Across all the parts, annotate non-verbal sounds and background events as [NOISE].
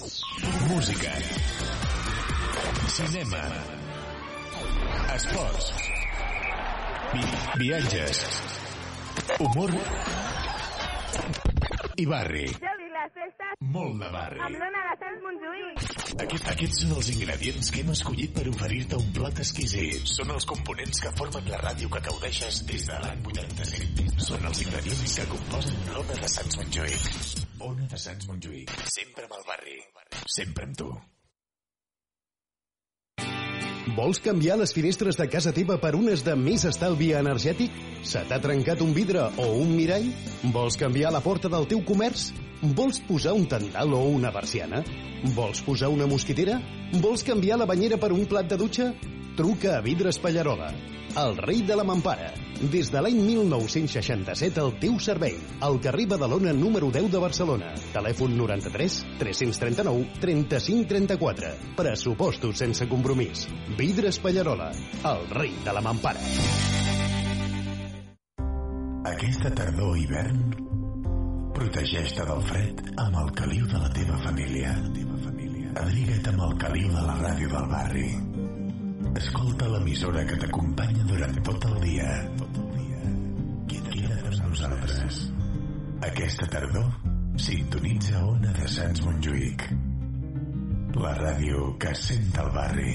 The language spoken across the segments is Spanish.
Música. Cinema. Esports. Vi viatges. Humor. I barri. Geli, les festes Molt de barri. amb l'Ona de Sants Montjuïc. Aquest, aquests són els ingredients que hem escollit per oferir-te un plat exquisit. Són els components que formen la ràdio que gaudeixes des de l'any 87. Són els ingredients que composen l'Ona de Sants Montjuïc. Ona de Sants Montjuïc. Sempre amb el barri. Sempre amb tu. Vols canviar les finestres de casa teva per unes de més estalvi energètic? Se t'ha trencat un vidre o un mirall? Vols canviar la porta del teu comerç? Vols posar un tendal o una persiana? Vols posar una mosquitera? Vols canviar la banyera per un plat de dutxa? Truca a Vidres Pallarola, el rei de la mampara. Des de l'any 1967 al teu servei. Al carrer Badalona número 10 de Barcelona. Telèfon 93 339 35 34. Pressupostos sense compromís. Vidres Pallarola, el rei de la mampara. Aquesta tardor o hivern, protegeix-te del fred amb el caliu de la teva família. Abriga't amb el caliu de la ràdio del barri. Escolta l'emissora que t'acompanya durant tot el dia. Queda't amb nosaltres. Aquesta tardor, sintonitza Ona de Sants Montjuïc. La ràdio que sent el barri.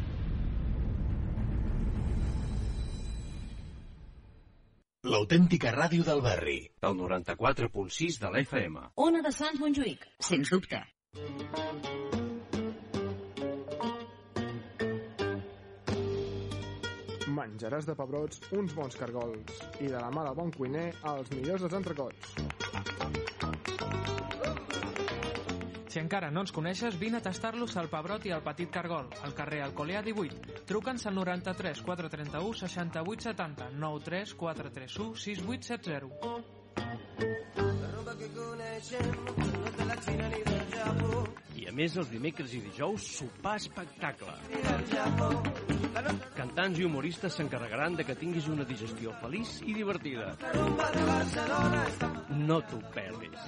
L'autèntica ràdio del barri. El 94.6 de l'FM. Ona de Sants Montjuïc, sens dubte. Menjaràs de pebrots uns bons cargols i de la mà del bon cuiner els millors dels entrecots. Si encara no ens coneixes, vine a tastar-los al Pebrot i al Petit Cargol, al carrer Alcolea 18. Truca'ns al 93 431 68 70 93 431 6870. I a més, els dimecres i dijous, sopar espectacle. Cantants i humoristes s'encarregaran de que tinguis una digestió feliç i divertida. No t'ho perdis.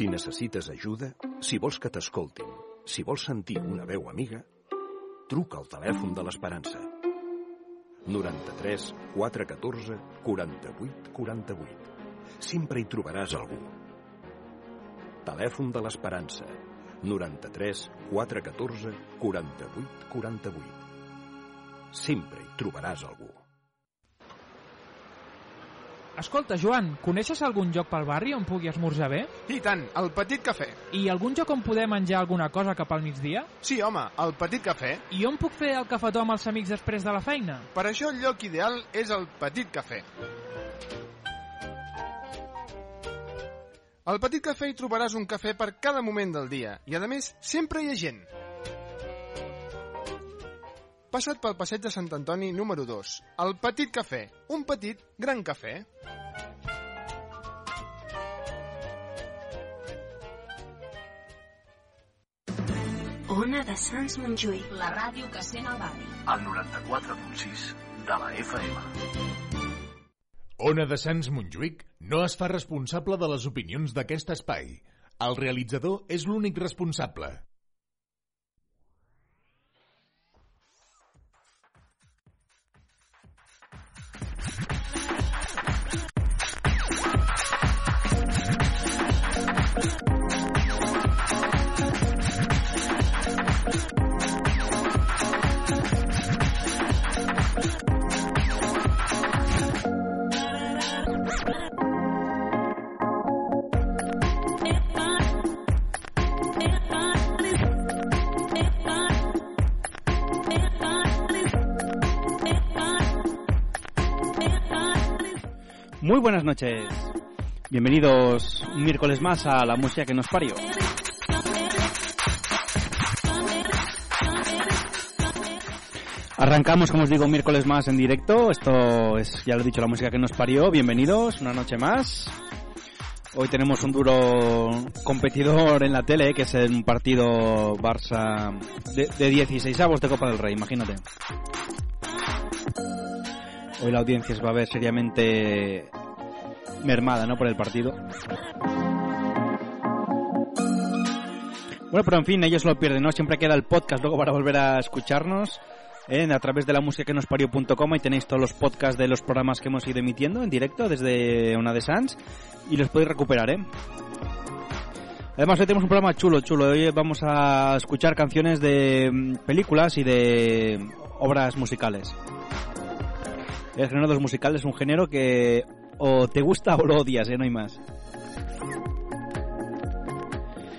Si necessites ajuda, si vols que t'escoltin, si vols sentir una veu amiga, truca al telèfon de l'Esperança. 93 414 48 48. Sempre hi trobaràs algú. Telèfon de l'Esperança. 93 414 48 48. Sempre hi trobaràs algú. Escolta, Joan, coneixes algun lloc pel barri on pugui esmorzar bé? I tant, el Petit Cafè. I algun lloc on poder menjar alguna cosa cap al migdia? Sí, home, el Petit Cafè. I on puc fer el cafetó amb els amics després de la feina? Per això el lloc ideal és el Petit Cafè. Al Petit Cafè hi trobaràs un cafè per cada moment del dia i, a més, sempre hi ha gent. Passa't pel passeig de Sant Antoni número 2, el Petit Cafè, un petit gran cafè. Ona de Sants Montjuïc, la ràdio que sent el barri. El 94.6 de la FM. Ona de Sants Montjuïc no es fa responsable de les opinions d'aquest espai. El realitzador és l'únic responsable. Muy buenas noches. Bienvenidos un miércoles más a la música que nos parió. Arrancamos, como os digo, un miércoles más en directo. Esto es, ya lo he dicho, la música que nos parió. Bienvenidos, una noche más. Hoy tenemos un duro competidor en la tele, que es un partido Barça de, de 16 avos de Copa del Rey, imagínate. Hoy la audiencia se va a ver seriamente mermada, ¿no? Por el partido. Bueno, pero en fin, ellos lo pierden, ¿no? Siempre queda el podcast luego para volver a escucharnos. ¿eh? a través de la música que nos parió.com tenéis todos los podcasts de los programas que hemos ido emitiendo en directo desde una de Sans y los podéis recuperar, ¿eh? Además hoy tenemos un programa chulo, chulo. Hoy vamos a escuchar canciones de mm, películas y de obras musicales. El género de los musicales es un género que o te gusta o lo odias, ¿eh? No hay más.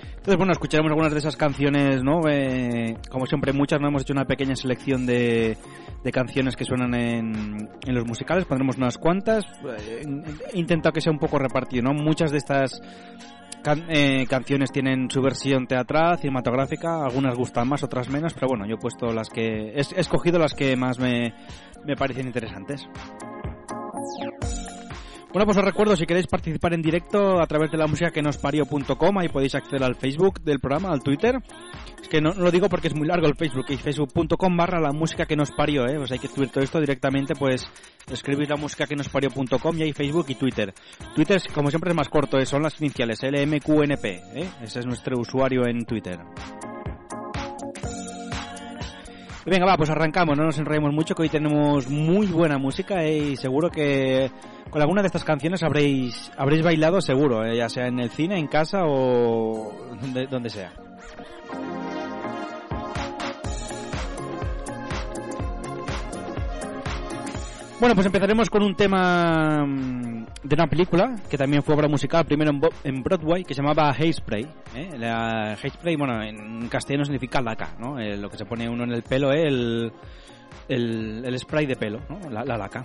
Entonces, bueno, escucharemos algunas de esas canciones, ¿no? Eh, como siempre, muchas, ¿no? Hemos hecho una pequeña selección de, de canciones que suenan en, los musicales, pondremos unas cuantas. Eh, he intentado que sea un poco repartido, ¿no? Muchas de estas can- eh, canciones tienen su versión teatral, cinematográfica, algunas gustan más, otras menos, pero bueno, yo he puesto las que... He, escogido las que más me, me parecen interesantes. Bueno, pues os recuerdo, si queréis participar en directo a través de la música que nos parió.com, ahí podéis acceder al Facebook del programa, al Twitter. Es que no, lo digo porque es muy largo el Facebook, es facebook.com barra la música que nos parió, ¿eh? Pues hay que escribir todo esto directamente, pues escribir la música que nos parió.com y hay Facebook y Twitter. Twitter, como siempre, es más corto, ¿eh? son las iniciales, LMQNP, ¿eh? Ese es nuestro usuario en Twitter. Venga, va, pues arrancamos, no nos enrollemos mucho, que hoy tenemos muy buena música ¿eh? y seguro que con alguna de estas canciones habréis, habréis bailado seguro, ¿eh? ya sea en el cine, en casa o donde, donde sea. Bueno, pues empezaremos con un tema mm, de una película que también fue obra musical, primero en, en Broadway, que se llamaba Hairspray. ¿eh? La Hairspray, bueno, en castellano significa laca, ¿no? Eh, lo que se pone uno en el pelo, ¿eh? el, el, el spray de pelo, ¿no? La, la laca.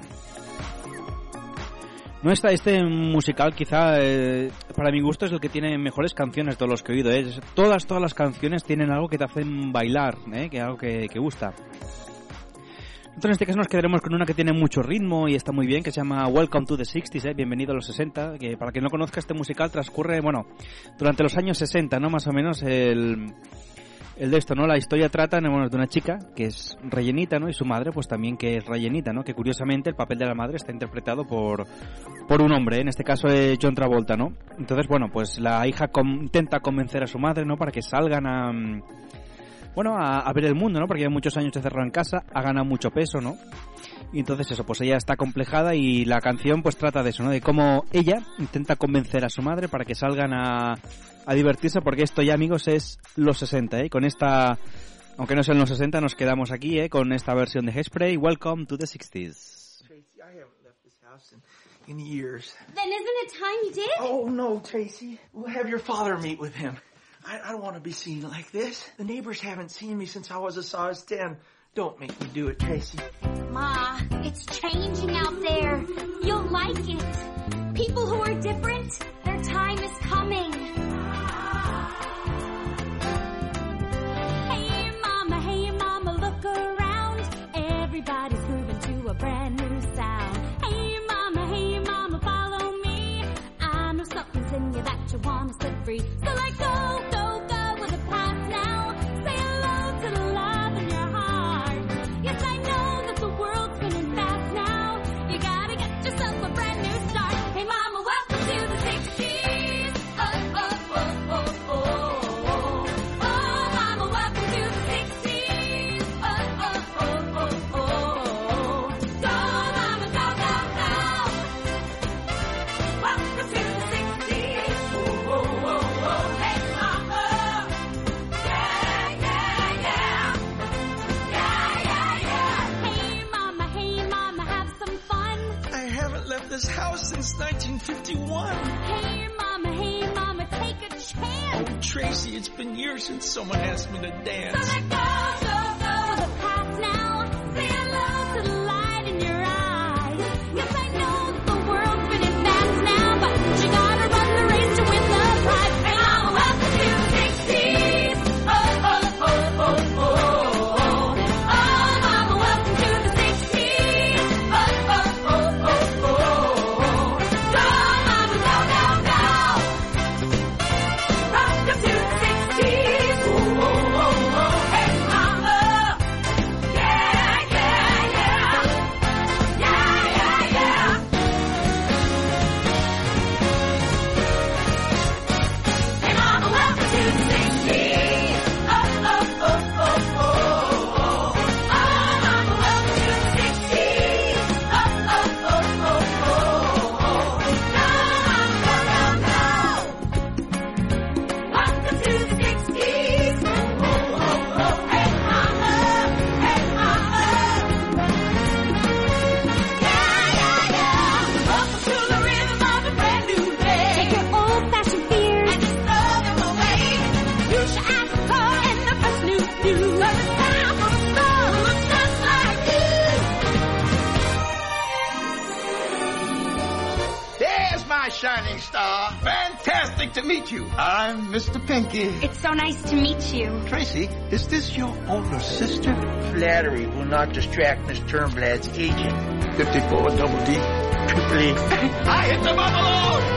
No está este musical, quizá eh, para mi gusto es el que tiene mejores canciones de los que he oído. ¿eh? Es- Todas, todas las canciones tienen algo que te hacen bailar, ¿eh? que algo que, que gusta. Entonces en este caso nos quedaremos con una que tiene mucho ritmo y está muy bien, que se llama Welcome to the 60s, ¿eh? Bienvenido a los 60, que para quien no conozca este musical transcurre, bueno, durante los años 60, ¿no? Más o menos el, el de esto, ¿no? La historia trata bueno, de una chica que es rellenita, ¿no? Y su madre, pues también que es rellenita, ¿no? Que curiosamente el papel de la madre está interpretado por, por un hombre, ¿eh? en este caso es John Travolta, ¿no? Entonces, bueno, pues la hija com- intenta convencer a su madre, ¿no? Para que salgan a... Bueno, a, a ver el mundo, ¿no? Porque lleva muchos años encerrado en casa, ha ganado mucho peso, ¿no? Y entonces eso, pues ella está complejada y la canción pues trata de eso, ¿no? De cómo ella intenta convencer a su madre para que salgan a, a divertirse, porque esto ya, amigos, es los 60, ¿eh? Con esta, aunque no sean los 60, nos quedamos aquí, ¿eh? Con esta versión de Hairspray, Welcome to the 60s. Tracy, I haven't left this house in, in years. Then isn't it time you did? Oh, no, Tracy. We'll have your father meet with him. I, I don't want to be seen like this. The neighbors haven't seen me since I was a size 10. Don't make me do it, Tracy. Ma, it's changing out there. You'll like it. People who are different, their time is coming. Hey mama, hey mama, look around. Everybody's moving to a brand new sound. Hey mama, hey mama, follow me. I know something's in you that you wanna set 1951. Hey, mama, hey, mama, take a chance. Oh, Tracy, it's been years since someone asked me to So dance. let I'm Mr. Pinky. It's so nice to meet you. Tracy, is this your older sister? Flattery will not distract Miss Turnblad's agent. 54 double D. Triple E. I hit the buffalo!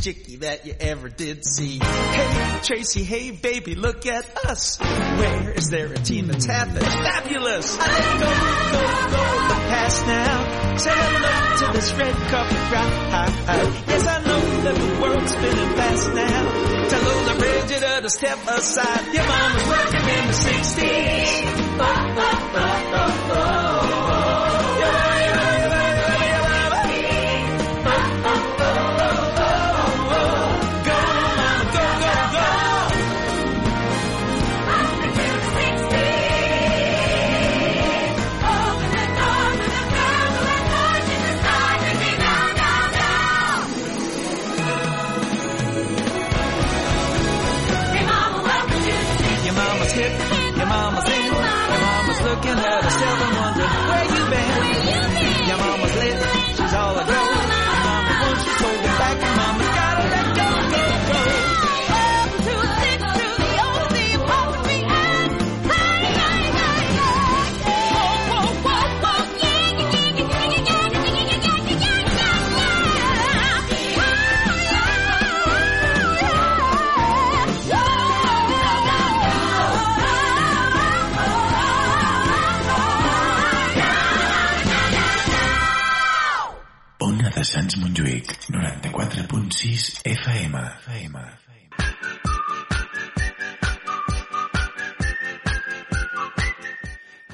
Chickie that you ever did see. Hey, Tracy, hey, baby, look at us. Where is there a team that's half as fabulous? I let go, go, go the past now. Say hello to this red carpet ride. Yes, I know that the world's spinning fast now. Tell Lola Brigida to step aside. Your mama's working in the 60s. Oh, oh, oh, oh, oh.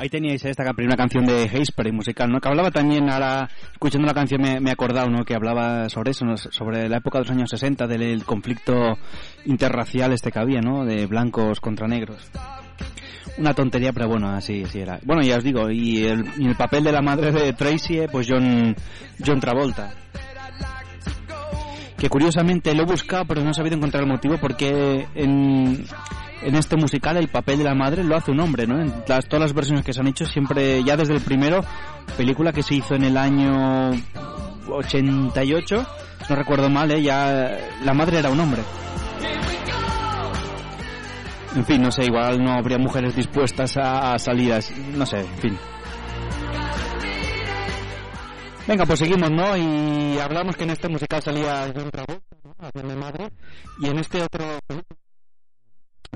Ahí teníais esta primera canción de Haysbury musical, ¿no? Que hablaba también, ahora escuchando la canción me, me he acordado, ¿no? Que hablaba sobre eso, ¿no? sobre la época de los años 60, del conflicto interracial este que había, ¿no? De blancos contra negros. Una tontería, pero bueno, así, así era. Bueno, ya os digo, y el, y el papel de la madre de Tracy, eh, pues John, John Travolta. Que curiosamente lo he buscado, pero no he sabido encontrar el motivo porque en, en este musical el papel de la madre lo hace un hombre, ¿no? En las, todas las versiones que se han hecho, siempre, ya desde el primero, película que se hizo en el año 88, si no recuerdo mal, ¿eh? ya la madre era un hombre. En fin, no sé, igual no habría mujeres dispuestas a, a salir, a- no sé, en fin. Venga, pues seguimos, ¿no? Y hablamos que en este musical salía John Travolta, ¿no? Haciendo de madre, y en este otro...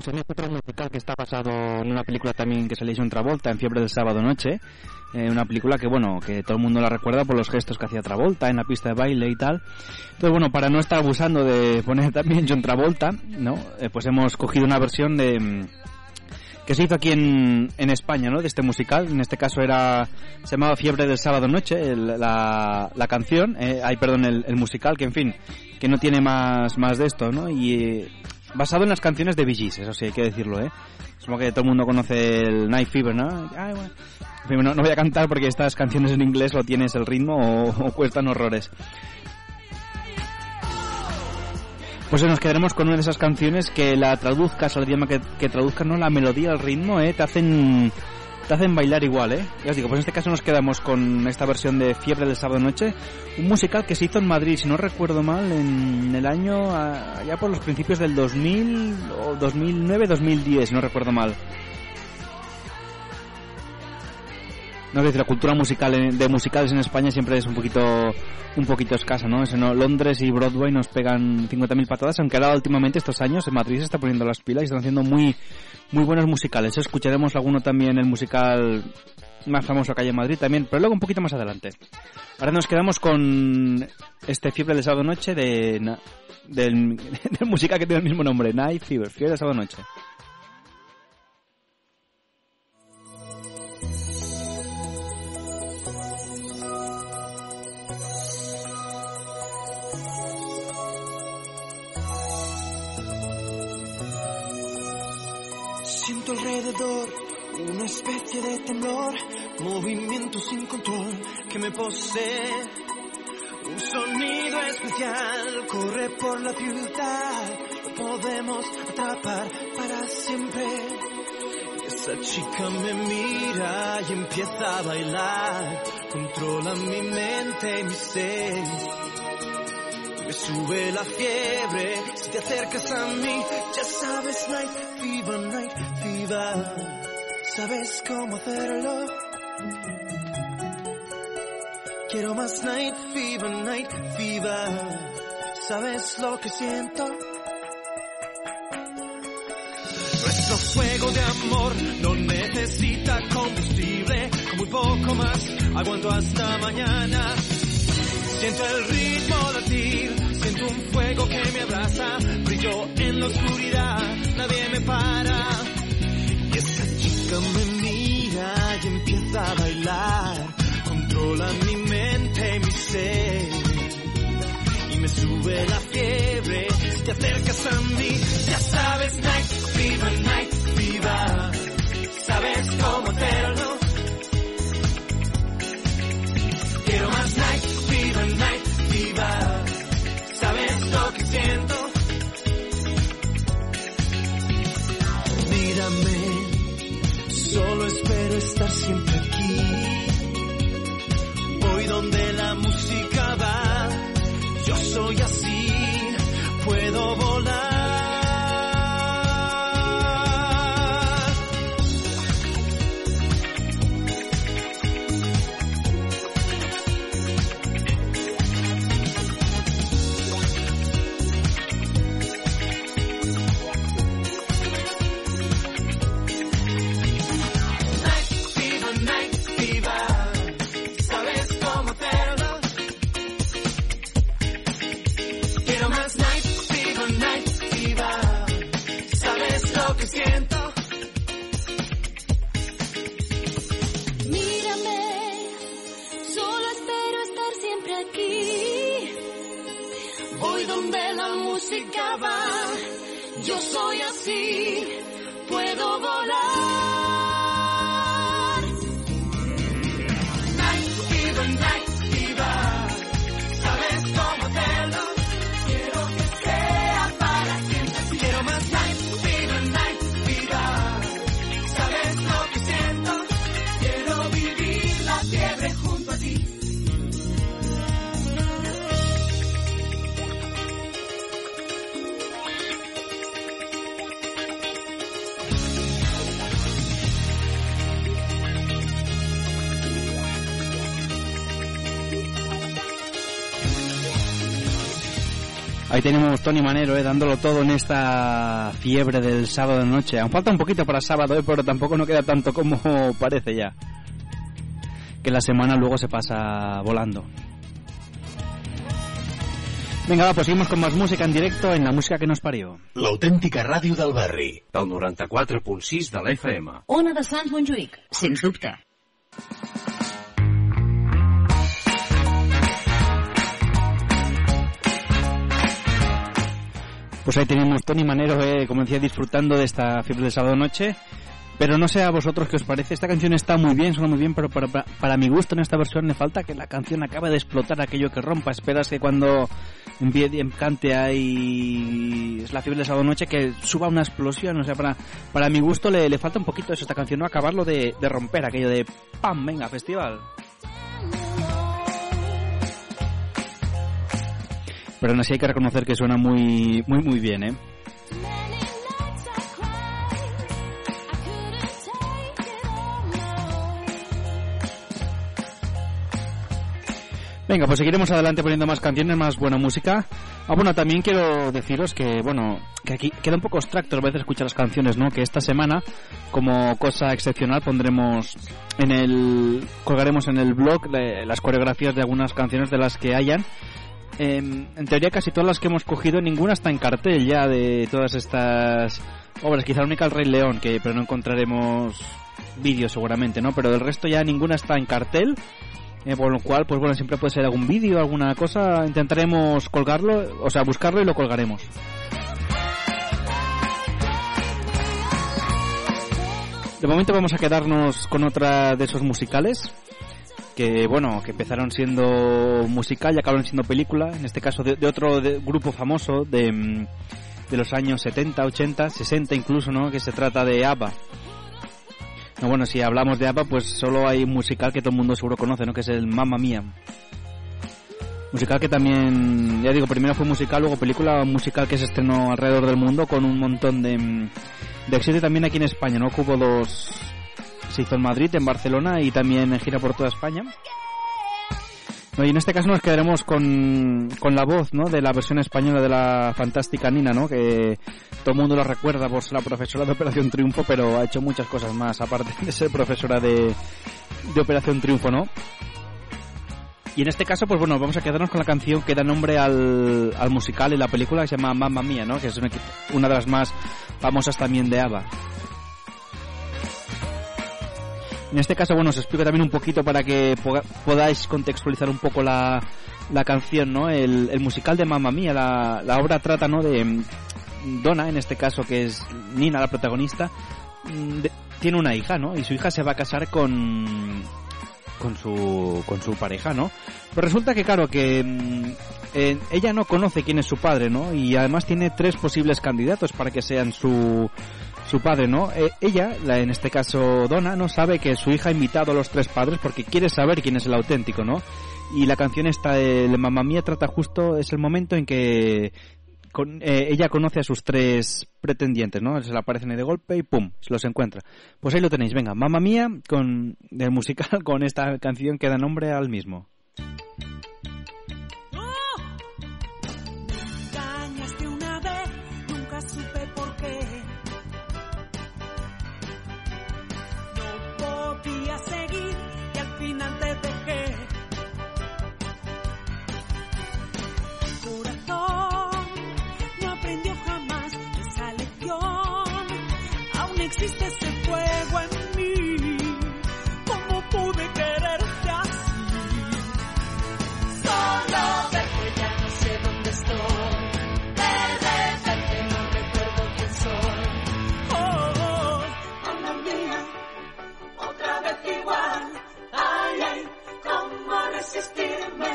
pues en este otro musical que está basado en una película también que salía John Travolta, en Fiebre del Sábado Noche, eh, una película que, bueno, que todo el mundo la recuerda por los gestos que hacía Travolta en la pista de baile y tal. Entonces, bueno, para no estar abusando de poner también John Travolta, ¿no? Eh, pues hemos cogido una versión de... mm, que se hizo aquí en, en España, ¿no? De este musical. En este caso era se llamaba Fiebre del sábado noche, el- la, la canción, eh, ay, perdón, el, el musical, que en fin, que no tiene más más de esto, ¿no? Y basado en las canciones de Bee eso sí hay que decirlo, ¿eh? Supongo que todo el mundo conoce el Night Fever, ¿no? No, voy a cantar porque estas canciones en inglés lo tienes el ritmo o, o cuestan horrores. Pues nos quedaremos con una de esas canciones que la traduzcas al idioma que, que traduzcas, no la melodía, el ritmo, ¿eh? Te hacen, te hacen bailar igual, ¿eh? Ya os digo, pues en este caso nos quedamos con esta versión de Fiebre del Sábado Noche, un musical que se hizo en Madrid, si no recuerdo mal, en el año, ya por los principios del 2000 o 2009, 2010, si no recuerdo mal. No, que decir, la cultura musical de musicales en España siempre es un poquito un poquito escasa, ¿no? No Londres y Broadway nos pegan 50.000 patadas, aunque ahora últimamente estos años en Madrid se está poniendo las pilas y están haciendo muy muy buenos musicales. Escucharemos alguno también el musical más famoso que en Madrid también, pero luego un poquito más adelante. Ahora nos quedamos con este Fiebre del Sábado Noche de del, [LAUGHS] del que tiene el mismo nombre, Night Fever, Fiebre del Sábado Noche. Alrededor una especie de temblor, movimiento sin control que me posee. Un sonido especial corre por la ciudad, lo podemos atrapar para siempre. Esa chica me mira y empieza a bailar, controla mi mente y mi ser. Me sube la fiebre si te acercas a mí, ya sabes, night fever, night fever. ¿Sabes cómo hacerlo? Quiero más night fever, night fever. ¿Sabes lo que siento? Nuestro fuego de amor no necesita combustible. Muy poco más aguanto hasta mañana. Siento el ritmo latir, siento un fuego que me abraza. Brillo en la oscuridad, nadie me para. Y esa chica me mira y empieza a bailar. Controla mi mente y mi ser. Y me sube la fiebre si te acercas a mí. Ya sabes, night fever, night fever. Sabes cómo. Quiero Ahí tenemos Tony Manero, eh, dándolo todo en esta fiebre del sábado de noche. Aún falta un poquito para sábado, eh, pero tampoco no queda tanto como [LAUGHS] parece ya. Que la semana luego se pasa volando. Venga, va, pues seguimos con más música en directo en la música que nos parió. L'autèntica ràdio del barri. Del 94.6 de la FM. Ona de Sants Montjuïc, sens dubte. Pues ahí tenemos Tony Manero, eh, como decía, disfrutando de esta fiebre del sábado noche. Pero no sé a vosotros qué os parece. Esta canción está muy bien, suena muy bien, pero para, para, mi gusto en esta versión le falta que la canción acabe de explotar aquello que rompa. Esperas que cuando cante ahí es la fiebre del sábado noche que suba una explosión. O sea, para, para mi gusto le, falta un poquito eso esta canción, no acabarlo de, de romper aquello de ¡pam! Venga, festival. Pero aún así hay que reconocer que suena muy, muy, muy bien, ¿eh? Venga, pues seguiremos adelante poniendo más canciones, más buena música. Ah, bueno, también quiero deciros que, bueno, que aquí queda un poco abstracto a veces escuchar las canciones, ¿no? Que esta semana, como cosa excepcional, pondremos en el, colgaremos en el blog las coreografías de algunas canciones de las que hayan. Em, en teoría casi todas las que hemos cogido, ninguna está en cartel ya de todas estas obras. Quizá única el Rey León, que pero no encontraremos vídeos seguramente, ¿no? Pero del resto ya ninguna está en cartel. Eh, por lo cual, pues bueno, siempre puede ser algún vídeo, alguna cosa. Intentaremos colgarlo, o sea, buscarlo y lo colgaremos. De momento vamos a quedarnos con otra de esos musicales que bueno, que empezaron siendo musical y acabaron siendo película, en este caso de, otro grupo famoso de, mm, de los años 70, 80, 60 incluso, ¿no? Que se trata de ABBA. No, bueno, si hablamos de ABBA, pues solo hay un musical que todo el mundo seguro conoce, ¿no? Que es el Mamma Mía. Musical que también, ya digo, primero fue musical, luego película musical que se estrenó alrededor del mundo con un montón de, mm, de éxito también aquí en España, ¿no? Que hubo dos, se hizo en Madrid, en Barcelona y también en gira por toda España. Y en este caso nos quedaremos con, con la voz, ¿no? De la versión española de la fantástica Nina, ¿no? Que todo el mundo la recuerda por ser la profesora de Operación Triunfo, pero ha hecho muchas cosas más, aparte de ser profesora de, de Operación Triunfo, ¿no? Y en este caso, pues bueno, vamos a quedarnos con la canción que da nombre al, al musical y la película que se llama Mamma Mía, ¿no? Que es una, una de las más famosas también de ABBA. En este caso, bueno, os explico también un poquito para que podáis contextualizar un poco la, la canción, ¿no? El, musical de Mamma Mía, la, la obra trata, ¿no? De mm, Donna, en este caso, que es Nina, la protagonista, mm, tiene una hija, ¿no? Y su hija se va a casar con con su con su pareja, ¿no? Pero resulta que claro que mm, eh, ella no conoce quién es su padre, ¿no? Y además tiene tres posibles candidatos para que sean su su padre, ¿no? Eh, ella, la, en este caso Donna, no sabe que su hija ha invitado a los tres padres porque quiere saber quién es el auténtico, ¿no? Y la canción esta de Mamma Mía trata justo, es el momento en que eh, ella conoce a sus tres pretendientes, ¿no? Se le aparecen de golpe y ¡pum! Se los encuentra. Pues ahí lo tenéis, venga, Mamma Mía con el musical [LAUGHS] con esta canción que da nombre al mismo. Existe ese fuego en mí. ¿Cómo pude quererte así? Solo verte ya no sé dónde estoy. De repente no recuerdo quién soy. Oh, oh, mamma mía, otra vez igual. Ay, ay, cómo resistirme.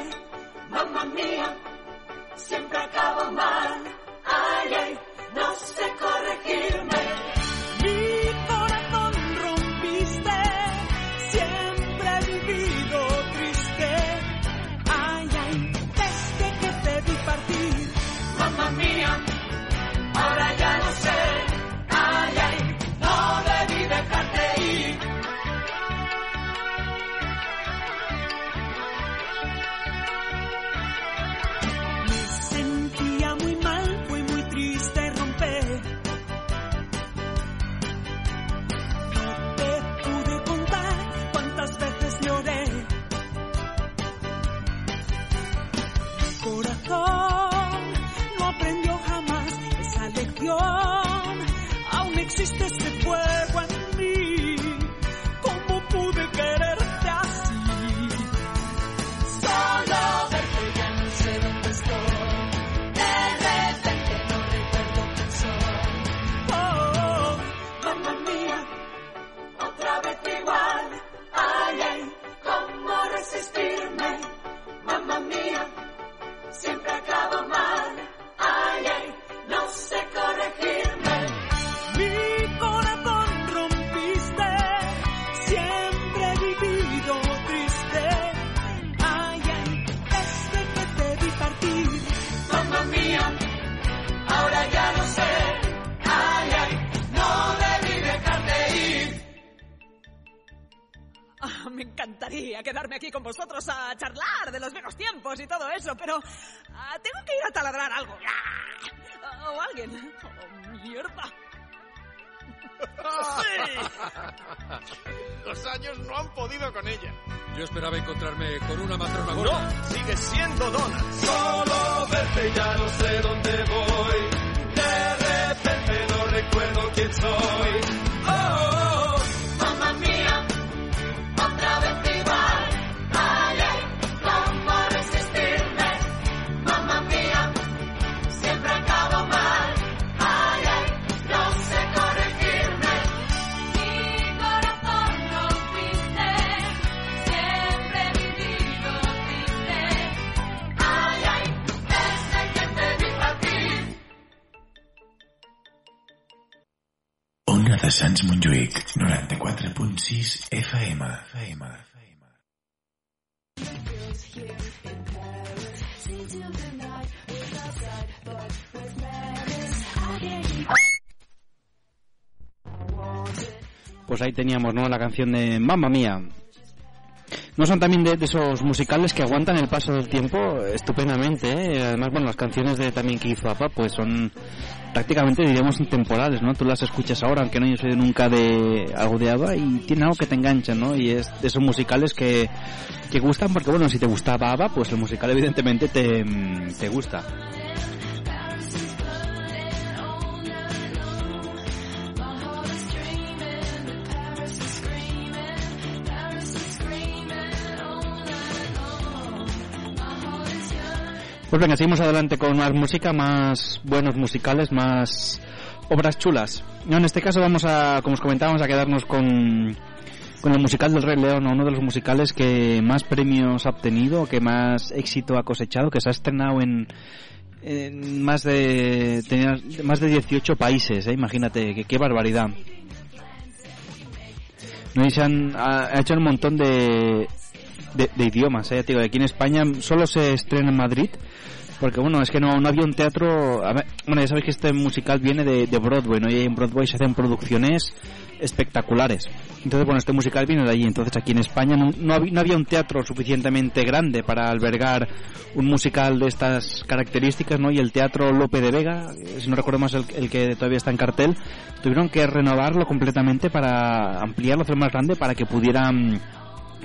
Mamma mía, siempre acabo mal. Ay, ay, no sé corregirme. Encantaría quedarme aquí con vosotros a charlar de los viejos tiempos y todo eso, pero ah, tengo que ir a taladrar algo. Ah, O alguien. Oh, mierda. [LAUGHS] Los años no han podido con ella. Yo esperaba encontrarme con una matrona No, gorda. sigue siendo Donna. Solo verte ya no sé dónde voy. De repente no recuerdo quién soy. De Sants Montjuïc, 94.6 FM. FM. Pues ahí teníamos, ¿no? La canción de Mamma Mía. No son también de, de esos musicales que aguantan el paso del tiempo estupendamente, ¿eh? Además, bueno, las canciones de también que hizo APA, pues son prácticamente, diríamos, intemporales, ¿no? Tú las escuchas ahora, aunque no yo soy nunca de algo de ABBA, y tiene algo que te engancha, ¿no? Y es de esos musicales que, que gustan, porque bueno, si te gustaba ABBA, pues el musical evidentemente te, te gusta. Pues venga, seguimos adelante con más música, más buenos musicales, más obras chulas. No, en este caso vamos a, como os comentábamos, a quedarnos con, con el musical del Rey León, uno de los musicales que más premios ha obtenido, que más éxito ha cosechado, que se ha estrenado en, en más de tenía más de 18 países, ¿eh? imagínate, qué, barbaridad. Y se han, ha, ha hecho un montón de, de, idiomas, ¿eh? Digo, aquí en España solo se estrena en Madrid, porque bueno, es que no, no había un teatro... a bueno, ya sabéis que este musical viene de, de Broadway, ¿no? Y en Broadway se hacen producciones espectaculares. Entonces, bueno, este musical viene de allí. Entonces, aquí en España no, no, había, no había un teatro suficientemente grande para albergar un musical de estas características, ¿no? Y el Teatro Lope de Vega, eh, si no recuerdo más el, el que todavía está en cartel, tuvieron que renovarlo completamente para ampliarlo, hacer más grande para que pudieran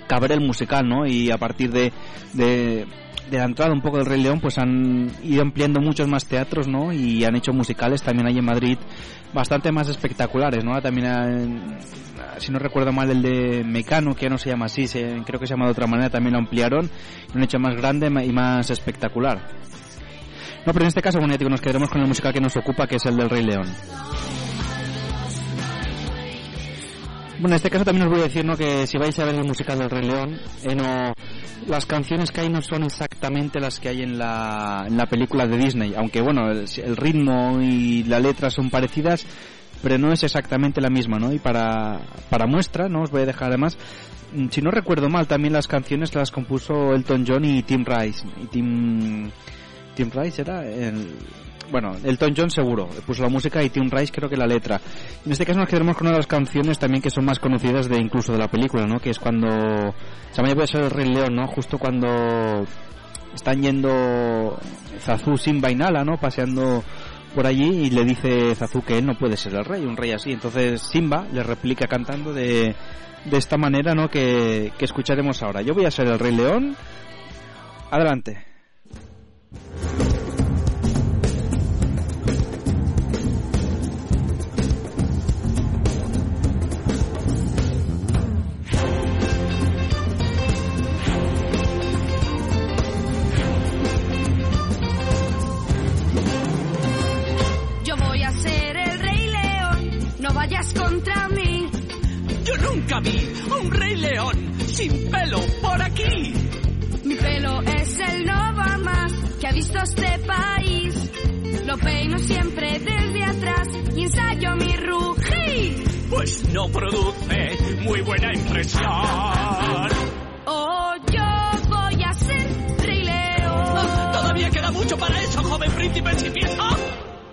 caber el musical, ¿no? Y a partir de, de, de la entrada un poco del Rey León, pues han ido ampliando muchos más teatros, ¿no? Y han hecho musicales también ahí en Madrid bastante más espectaculares, ¿no? También, si no recuerdo mal, el de Mecano, que ya no se llama así, se- creo que se llama de otra manera, también lo ampliaron lo han hecho más grande y más espectacular. No, pero en este caso, bueno, ya digo, nos quedaremos con el musical que nos ocupa, que es el del Rey León. Bueno, en este caso también os voy a decir que si vais a ver el musical del Rey León, eh, las canciones que hay no son exactamente las que hay en la, en la película de Disney, aunque bueno, el, el ritmo y la letra son parecidas, pero no es exactamente la misma, ¿no? Y para, para muestra, ¿no? Os voy a dejar además, mm, si no recuerdo mal, también las canciones las compuso Elton John y Tim Rice. Y Tim, Tim Rice era el, bueno, Elton John seguro, puso la música y Tim Rice creo que la letra. En este caso nos quedaremos con una de las canciones también que son más conocidas de incluso de la película, ¿no? Que es cuando llama puede ser el Rey León, ¿no? Justo cuando están yendo Zazu, Simba y Nala, ¿no? Paseando por allí y le dice Zazu que él no puede ser el rey, un rey así. Entonces Simba le replica cantando de, de esta manera, ¿no? Que, que escucharemos ahora. Yo voy a ser el Rey León. Adelante. Un rey león sin pelo por aquí. Mi pelo es el más que ha visto este país. Lo peino siempre desde atrás y ensayo mi rugir. Pues no produce muy buena impresión. Oh, yo voy a ser rey león. Todavía queda mucho para eso, joven príncipe sin pieza.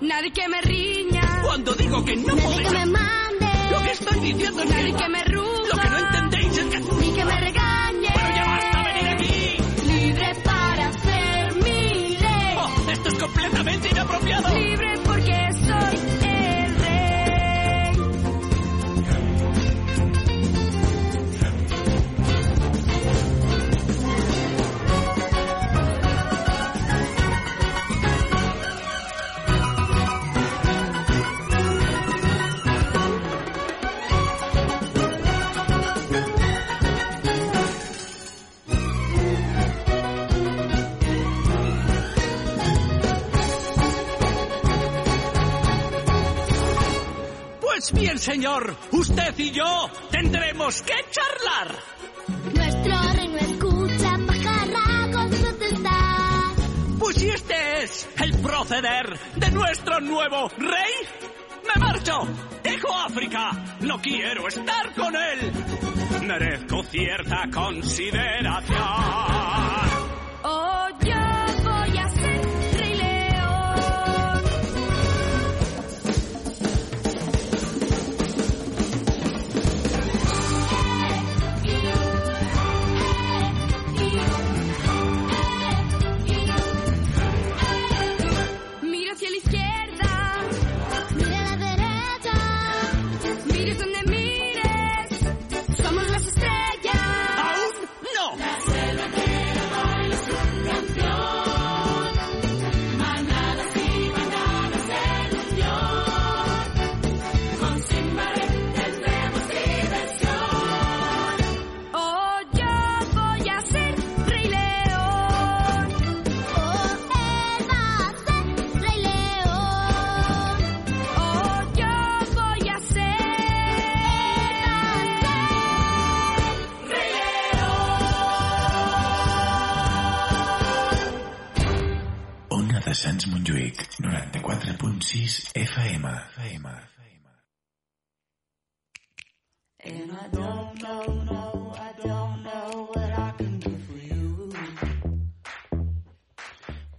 Nadie que me riña. Cuando digo que no Nadie que me que estoy diciendo es que me ruga. Lo que no entendéis es que... Ni que me regañe. Bueno, ya basta venir aquí. Libre para mi ley. Oh, esto es completamente inapropiado. Libre Señor, usted y yo tendremos que charlar. Nuestro reino escucha pajarracos protestar. Pues si este es el proceder de nuestro nuevo rey, me marcho. Dejo África. No quiero estar con él. Merezco cierta consideración. Oh,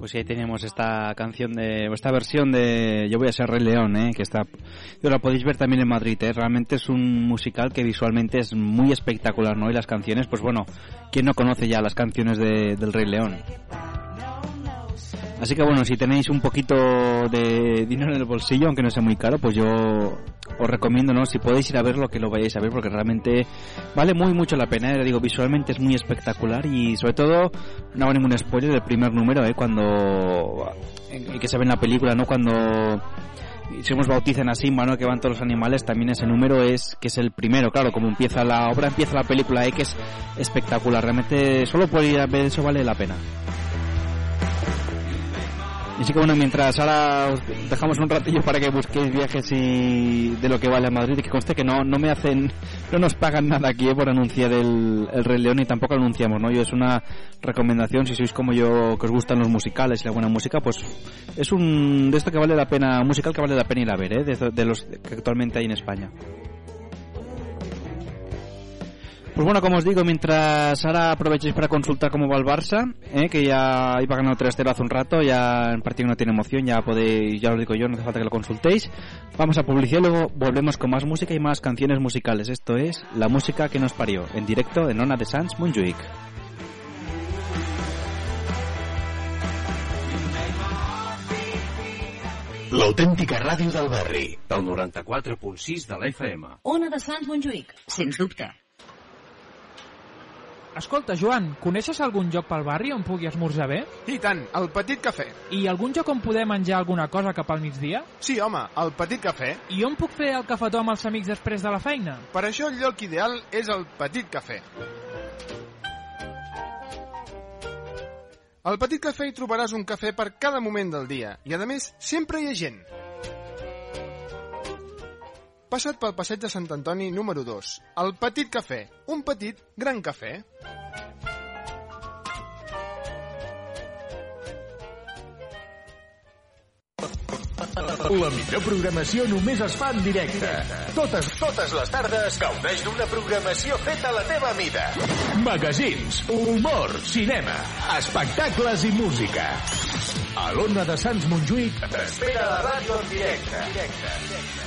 Pues ahí tenemos esta canción de, esta versión de Yo voy a ser Rey León, ¿eh? que está, la podéis ver también en Madrid, ¿eh? realmente es un musical que visualmente es muy espectacular, ¿no? Y las canciones, pues bueno, ¿quién no conoce ya las canciones de- del Rey León? Así que bueno, si tenéis un poquito de dinero en el bolsillo, aunque no sea muy caro, pues yo os recomiendo, ¿no? Si podéis ir a verlo, que lo vayáis a ver, porque realmente vale muy mucho la pena. ¿eh? Digo, visualmente es muy espectacular y sobre todo, no hago ningún spoiler del primer número, ¿eh? Cuando... en- que se ve en la película, ¿no? Cuando si nos bautizan a Simba, ¿no? Que van todos los animales, también ese número es que es el primero, claro, como empieza la obra, empieza la película, ¿eh? que es espectacular, realmente solo por ir a ver eso vale la pena. Y Así que bueno, mientras ahora os dejamos un ratillo para que busquéis viajes y de lo que vale a Madrid, y que conste que no, no me hacen, no nos pagan nada aquí eh, por anunciar el, el Rey León y tampoco anunciamos, ¿no? Yo es una recomendación, si sois como yo, que os gustan los musicales y la buena música, pues es un de esto que vale la pena, musical que vale la pena ir a ver, ¿eh? De los que actualmente hay en España. Pues bueno, como os digo, mientras ahora aprovechéis para consultar cómo va el Barça, ¿eh? que ya iba ganando 3-0 hace un rato, ya el partido no tiene emoción, ya podéis, ya os digo yo, no hace falta que lo consultéis. Vamos a publicidad y luego volvemos con más música y más canciones musicales. Esto es La música que nos parió, en directo en Ona de Sans Montjuïc. L'autèntica ràdio del barri. Del 94.6 de la FM. Ona de Sants Montjuïc, sens dubte. Escolta, Joan, coneixes algun lloc pel barri on pugui esmorzar bé? I tant, el Petit Cafè. I algun lloc on poder menjar alguna cosa cap al migdia? Sí, home, el Petit Cafè. I on puc fer el cafetó amb els amics després de la feina? Per això el lloc ideal és el Petit Cafè. Al Petit Cafè hi trobaràs un cafè per cada moment del dia i, a més, sempre hi ha gent. Passa't pel passeig de Sant Antoni número 2. El Petit Cafè. Un petit, gran cafè. La millor programació només es fa en directe. Totes, totes les tardes gaudeix d'una programació feta a la teva mida. Magazins, humor, cinema, espectacles i música. A l'Ona de Sants Montjuïc t'espera la ràdio en directe.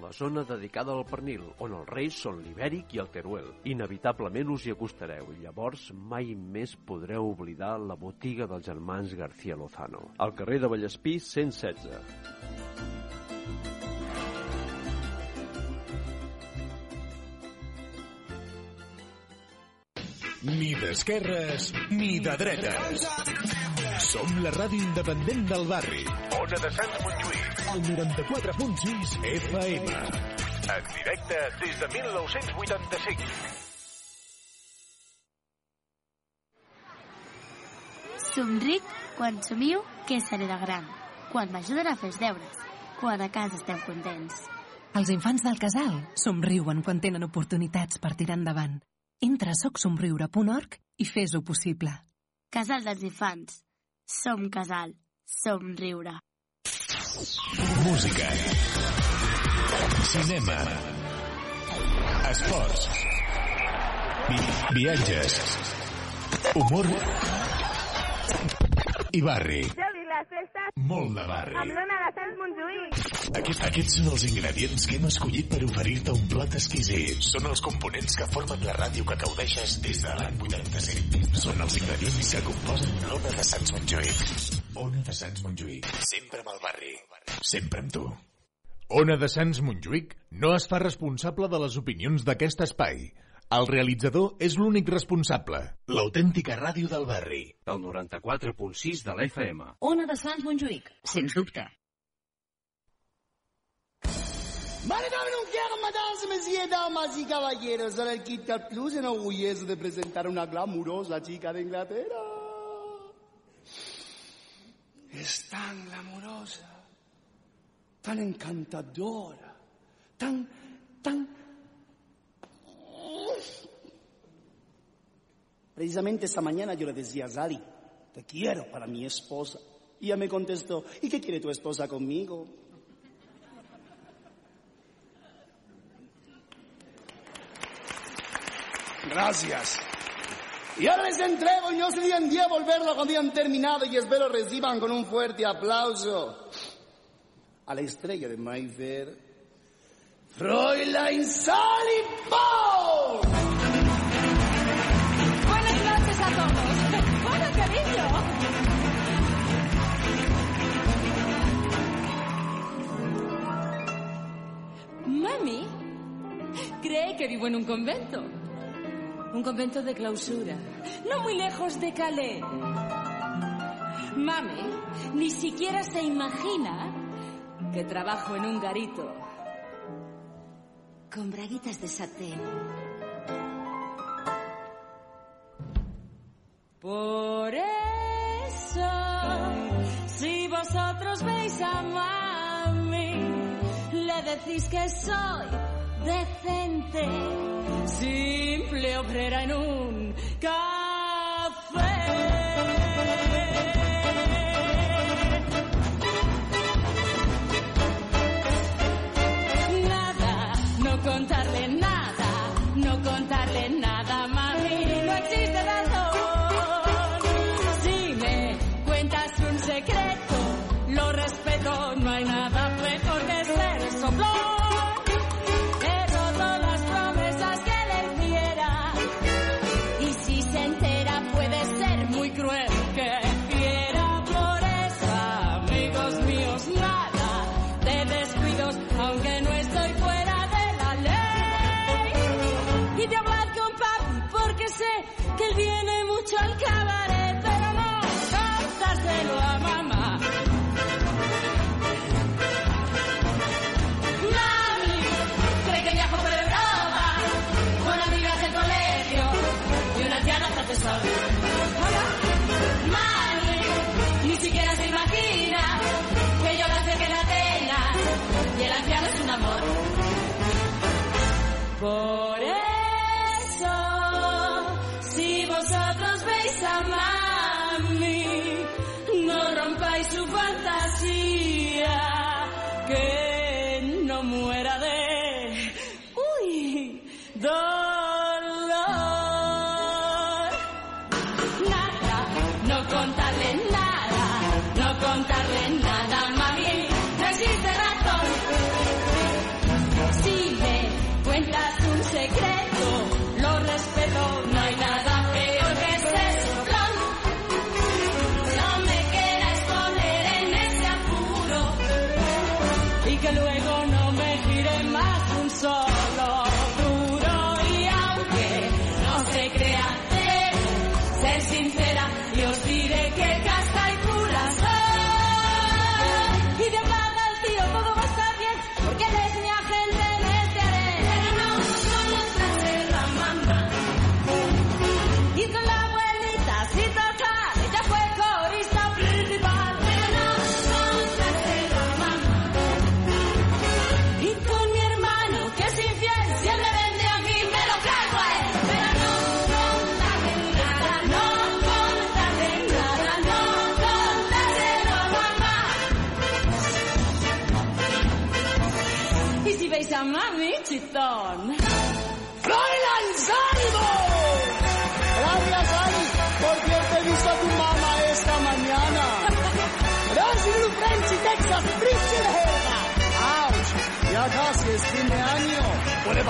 la zona dedicada al pernil, on els reis són l'ibèric i el teruel. Inevitablement us hi acostareu i llavors mai més podreu oblidar la botiga dels germans García Lozano, al carrer de Vallespí 116. Ni d'esquerres ni de dretes. Som la ràdio independent del barri. Ona de Sants Montjuïc. El 94.6 FM. En directe des de 1985. Somric quan somiu que seré de gran, quan m'ajuden a fer els deures, quan a casa estem contents. Els infants del casal somriuen quan tenen oportunitats per tirar endavant. Entra a socsomriure.org i fes-ho possible. Casal dels infants. Som casal. Som riure. Música. Cinema. Esports. Vi viatges. Humor. I barri. Geli, les festes Molt de barri. amb l'Ona de Sants Montjuïc. Aquest, aquests són els ingredients que hem escollit per oferir-te un plat exquisit. Són els components que formen la ràdio que gaudeixes des de l'any 85. Són els ingredients que composen l'Ona de Sants Montjuïc. Ona de Sants Montjuïc. Sempre amb el barri. Sempre amb tu. Ona de Sants Montjuïc no es fa responsable de les opinions d'aquest espai. El realitzador és l'únic responsable. L'autèntica ràdio del barri. El 94.6 de l'FM. Ona de Sants Montjuïc, sens dubte. Vale, nunca, mesdames, messieurs, damas y caballeros, ahora el Kit Kat Plus enorgullece de presentar una glamurosa chica de Inglaterra. Es tan glamurosa, tan encantadora, tan, tan... Precisamente esta mañana yo le decía a Sally, te quiero para mi esposa. Y ella me contestó, ¿y qué quiere tu esposa conmigo? Gracias. Y ahora les entrego y no se digan día volverlo cuando hayan terminado y espero reciban con un fuerte aplauso a la estrella de Mayfair, Fräulein Sally Bowles. Mami cree que vivo en un convento. Un convento de clausura. No muy lejos de Calais. Mami ni siquiera se imagina que trabajo en un garito. Con braguitas de satén. Por eso, si vosotros veis a mami, decís que soy decente, simple obrera en un vosotros veis a mami, no rompáis su fantasía, que no muera de,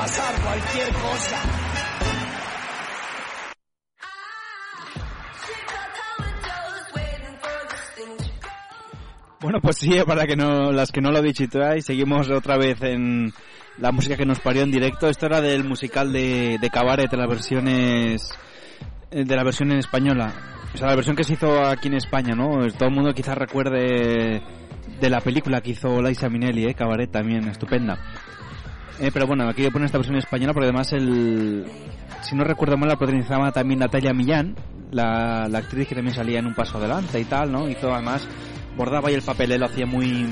pasar cualquier cosa. Bueno, pues sí, para que no, las que no lo digitáis, seguimos otra vez en la música que nos parió en directo. Esto era del musical de, Cabaret, de las versiones, eh, de la versión en española. O sea, la versión que se hizo aquí en España, ¿no? Todo el mundo quizás recuerde de la película que hizo Liza Minnelli, ¿eh? Cabaret también, estupenda. Eh, pero bueno, aquí poner esta versión española porque además el... Si no recuerdo mal, la protagonizaba también Natalia Millán, la, la actriz que también salía en Un Paso Adelante y tal, ¿no? Hizo además, bordaba y el papel, lo hacía muy...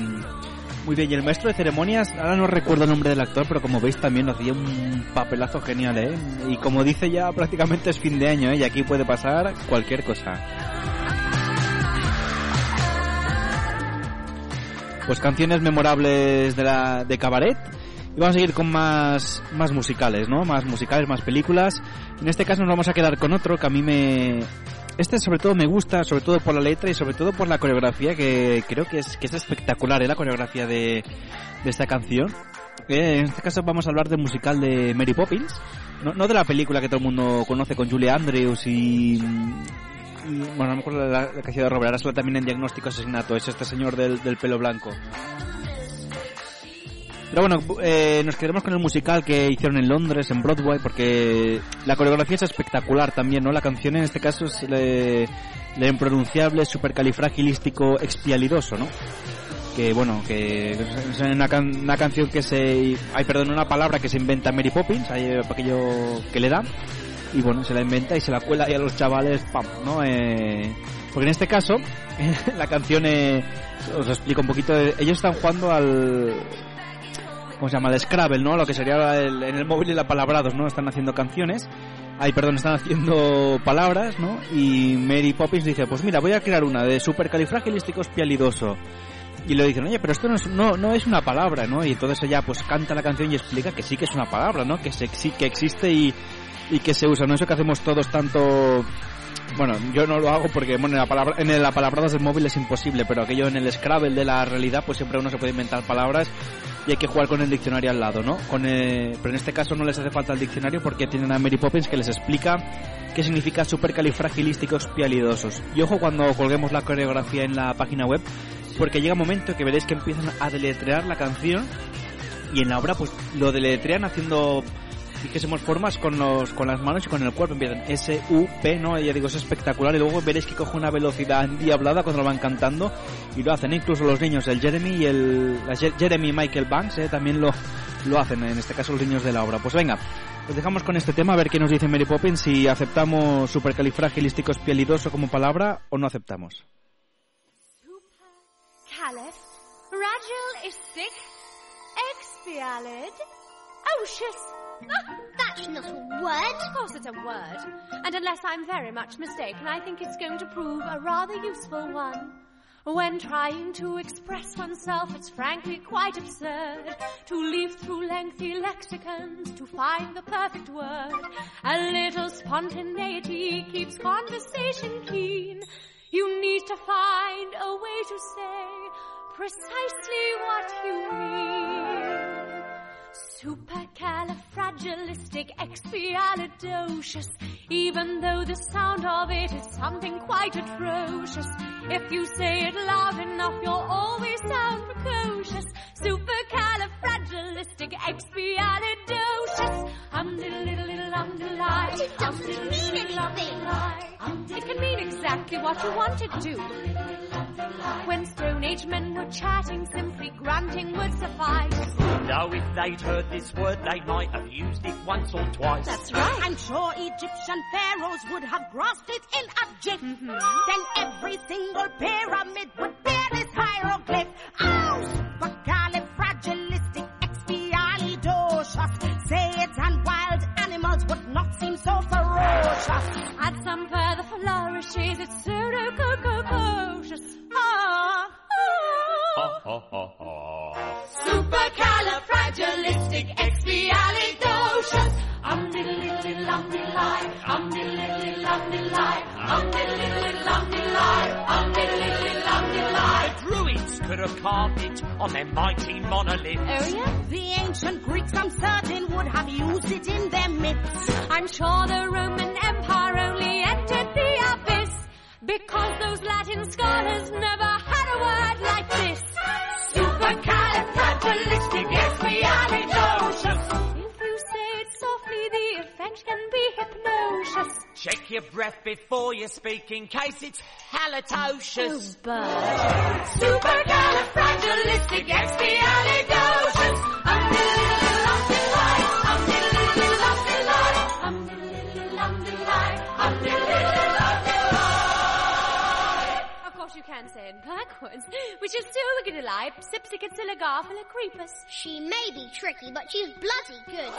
Muy bien, y el maestro de ceremonias, ahora no recuerdo el nombre del actor, pero como veis también hacía un papelazo genial, ¿eh? Y como dice ya, prácticamente es fin de año, ¿eh? Y aquí puede pasar cualquier cosa. Pues canciones memorables de la de Cabaret. Y vamos a seguir con más, más musicales, ¿no? Más musicales, más películas. En este caso nos vamos a quedar con otro que a mí me... Este sobre todo me gusta, sobre todo por la letra y sobre todo por la coreografía, que creo que es, que es espectacular, ¿eh? La coreografía de, de esta canción. Eh, en este caso vamos a hablar del musical de Mary Poppins. No, no de la película que todo el mundo conoce con Julia Andrews y... bueno, no me acuerdo de la, la que hacía de Robert, ahora sale también en Diagnóstico Asesinato, es este señor del, del pelo blanco. Pero bueno, eh, nos quedamos con el musical que hicieron en Londres, en Broadway, porque la coreografía es espectacular también, ¿no? La canción en este caso es el, el impronunciable, supercalifragilístico, expialidoso, ¿no? Que bueno, que es una, can- una canción que se... Ay, perdón, una palabra que se inventa Mary Poppins, hay aquello que le da, y bueno, se la inventa y se la cuela ahí a los chavales, pam, ¿no? Eh, porque en este caso, [LAUGHS] la canción, eh, os explico un poquito, eh, ellos están jugando al ¿cómo se llama? El Scrabble, ¿no? Lo que sería el- en el móvil el apalabrados, ¿no? Están haciendo canciones. Ay, perdón, están haciendo palabras, ¿no? Y Mary Poppins dice, pues mira, voy a crear una de supercalifragilístico espialidoso. Y le dicen, oye, pero esto no es, no, no es una palabra, ¿no? Y entonces ella pues canta la canción y explica que sí que es una palabra, ¿no? Que, se, que existe y, y que se usa, ¿no? Eso que hacemos todos tanto... Bueno, yo no lo hago porque bueno, en, la palabra, en el apalabrados del móvil es imposible, pero aquello en el Scrabble de la realidad, pues siempre uno se puede inventar palabras y hay que jugar con el diccionario al lado, ¿no? Con, eh, pero en este caso no les hace falta el diccionario porque tienen a Mary Poppins que les explica qué significa supercalifragilísticos pialidosos. Y ojo cuando colguemos la coreografía en la página web, porque llega un momento que veréis que empiezan a deletrear la canción y en la obra pues lo deletrean haciendo dijésemos formas con los con las manos y con el cuerpo. Empiezan S U P no y ya digo es espectacular. Y luego veréis que coge una velocidad endiablada cuando lo van cantando y lo hacen incluso los niños el Jeremy y el Jeremy y Michael Banks eh, también lo lo hacen en este caso los niños de la obra. Pues venga os dejamos con este tema a ver qué nos dice Mary Poppins si aceptamos supercalifragilístico espialidoso como palabra o no aceptamos. Ocious. Ah, that's not a word. Of course it's a word. And unless I'm very much mistaken, I think it's going to prove a rather useful one. When trying to express oneself, it's frankly quite absurd to leaf through lengthy lexicons to find the perfect word. A little spontaneity keeps conversation keen. You need to find a way to say precisely what you mean. Supercalifragilisticexpialidocious. Even though the sound of it is something quite atrocious. If you say it loud enough, you'll always sound precocious. Supercalifragilisticexpialidocious. Um diddle diddle diddle um diddle I. It doesn't mean anything. It can mean exactly what you want it to. When Stone Age men were chatting, simply grunting would suffice. Now, if they'd heard this word, they might have used it once or twice. That's right. I'm sure Egyptian pharaohs would have grasped it in a jiff. Mm-hmm. Then every single pyramid would bear this hieroglyph. Oh, supercalifragilistic animals would not seem so ferocious. Add some further flourishes, it's pseudo cococious. Ah, ah. Um diddle little um lie, um diddle little um lie, um diddle little um lie, um diddle little um diddle lie. Druids could have carved it on their mighty monolith. Oh yeah? The ancient Greeks, I'm certain, would have used it in their myths. I'm sure the Roman Empire only entered the abyss because those Latin scholars never had a word like this. Supercalifragilistic, yes, we are the can be hypnosis. Check your breath before you speak in case it's halitosis. Super. Supercalifragilisticexpialidocious. You can say it backwards, which is Suligadilai, Sipsicatiligarphilocrepus. She may be tricky, but she's bloody good.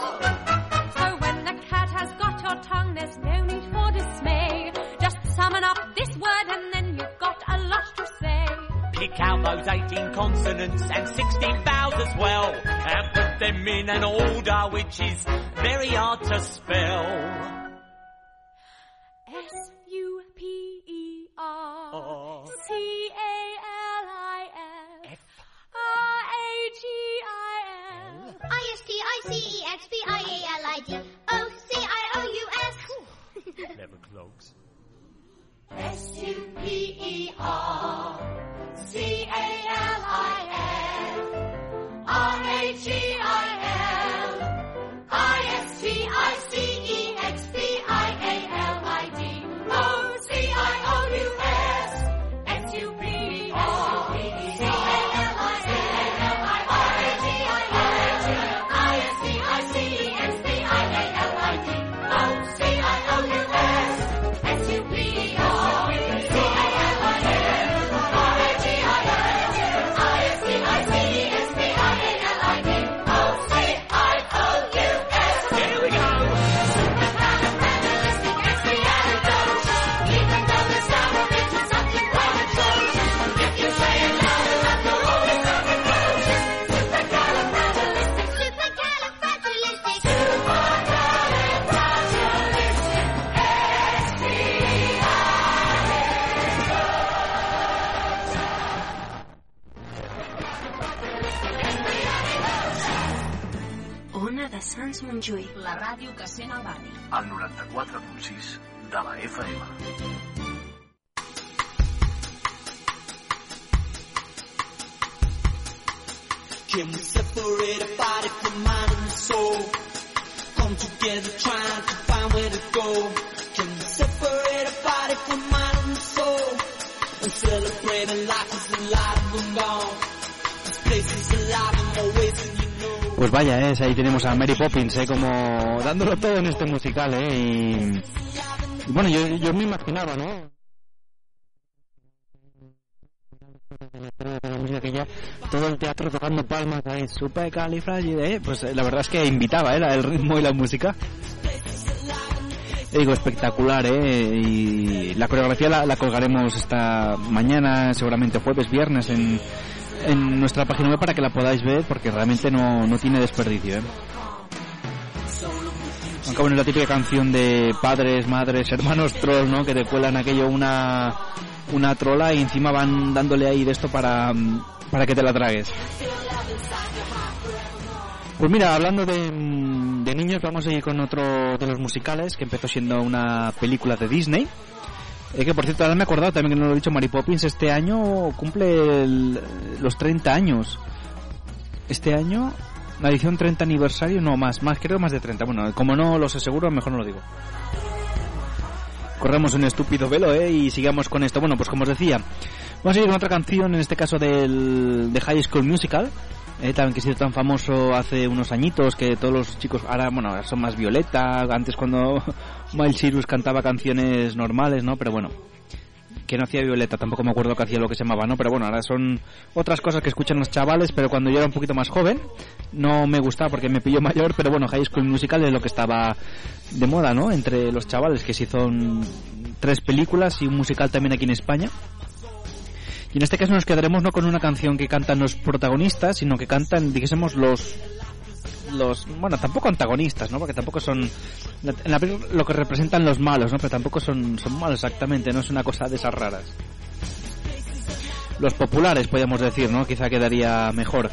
So when the cat has got your tongue, there's no need for dismay. Just summon up this word and then you've got a lot to say. Pick out those 18 consonants and 16 vowels as well, and put them in an order which is very hard to spell. S U P E R C A L I F R A G I L I S T I C E X B I A L I D O C I O U S. [LAUGHS] never clogs. S U P E R C A L I F R A G I L. FM. Can we separate a body from mind and soul? Come together trying to find where to go. Can we separate a body from mind and soul? And celebrate a life is alive and gone. This place is alive in more ways than you know. Pues vaya, ¿eh? ahí tenemos a Mary Poppins, ¿eh? como dándolo todo en este musical, ¿eh? y bueno, yo, yo me imaginaba, ¿no? Todo el teatro tocando palmas ahí, super califragil, ¿eh? pues eh, la verdad es que invitaba, ¿eh? el ritmo y la música. Y digo, espectacular, ¿eh? Y la coreografía la, la colgaremos esta mañana, seguramente jueves, viernes, en, en nuestra página web para que la podáis ver, porque realmente no, no tiene desperdicio, ¿eh? Aunque bueno, la típica canción de padres, madres, hermanos trolls, ¿no? Que te cuelan aquello una, una trola y encima van dándole ahí de esto para, para que te la tragues. Pues mira, hablando de, niños, vamos a ir con otro de los musicales que empezó siendo una película de Disney. Eh, que por cierto, ahora me he acordado también que no lo he dicho, Mary Poppins este año cumple los 30 años. Este año, la edición 30 aniversario, no más, más, creo más de 30. Bueno, como no los aseguro, mejor no lo digo. Corremos un estúpido velo, ¿eh? Y sigamos con esto. Bueno, pues como os decía, vamos a ir con otra canción, en este caso del, de High School Musical. Eh, que ha sido tan famoso hace unos añitos que todos los chicos ahora, bueno, son más violeta. Antes cuando [LAUGHS] Miles Cyrus cantaba canciones normales, ¿no? Pero bueno, no hacía Violeta, tampoco me acuerdo que hacía lo que se llamaba, ¿no? Pero bueno, ahora son otras cosas que escuchan los chavales, pero cuando yo era un poquito más joven no me gustaba porque me pilló mayor, pero bueno, High School Musical es lo que estaba de moda, ¿no? Entre los chavales, que se hizo tres películas y un musical también aquí en España. Y en este caso nos quedaremos no con una canción que cantan los protagonistas, sino que cantan, dijésemos, los los bueno tampoco antagonistas no porque tampoco son en la película lo que representan los malos no pero tampoco son son malos exactamente no es una cosa de esas raras. Los populares podríamos decir no quizá quedaría mejor.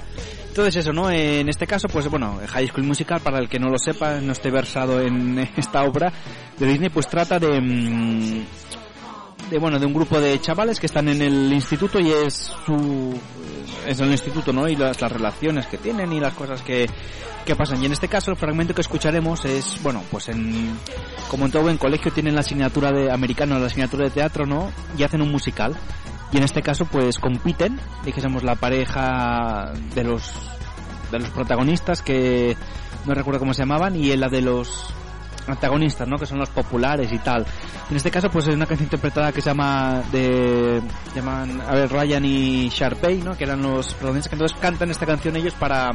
Entonces eso no en este caso pues bueno High School Musical para el que no lo sepa no esté versado en [LAUGHS] esta obra de Disney pues trata de mm, de bueno de un grupo de chavales que están en el instituto y es su es el instituto no y las, las relaciones que tienen y las cosas que, que pasan. Y en este caso el fragmento que escucharemos es bueno pues en como en todo buen colegio tienen la asignatura de americano la asignatura de teatro no y hacen un musical. Y en este caso pues compiten dijésemos la pareja de los de los protagonistas que no recuerdo cómo se llamaban y la de los antagonistas, ¿no? Que son los populares y tal. En este caso, pues es una canción interpretada que se llama de llaman a ver Ryan y Sharpay, ¿no? Que eran los protagonistas que entonces cantan esta canción ellos para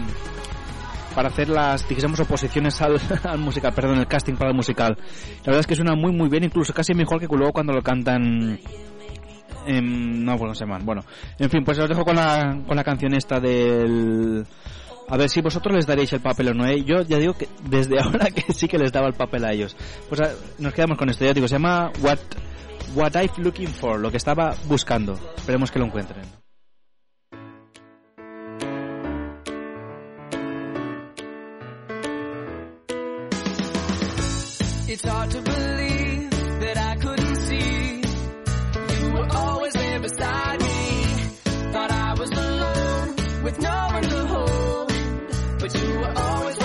para hacer las, dijésemos, oposiciones al, [LAUGHS] al musical, perdón, el casting para el musical. La verdad es que suena muy muy bien, incluso casi mejor que luego cuando lo cantan en, no, bueno, se llaman. Bueno, en fin, pues os dejo con la, con la canción esta del... A ver si vosotros les daréis el papel o no. ¿eh? Yo ya digo que desde [LAUGHS] ahora que sí que les daba el papel a ellos. Pues nos quedamos con esto. Ya digo, se llama What, What I've Looking For, lo que estaba buscando. Esperemos que lo encuentren. But you were always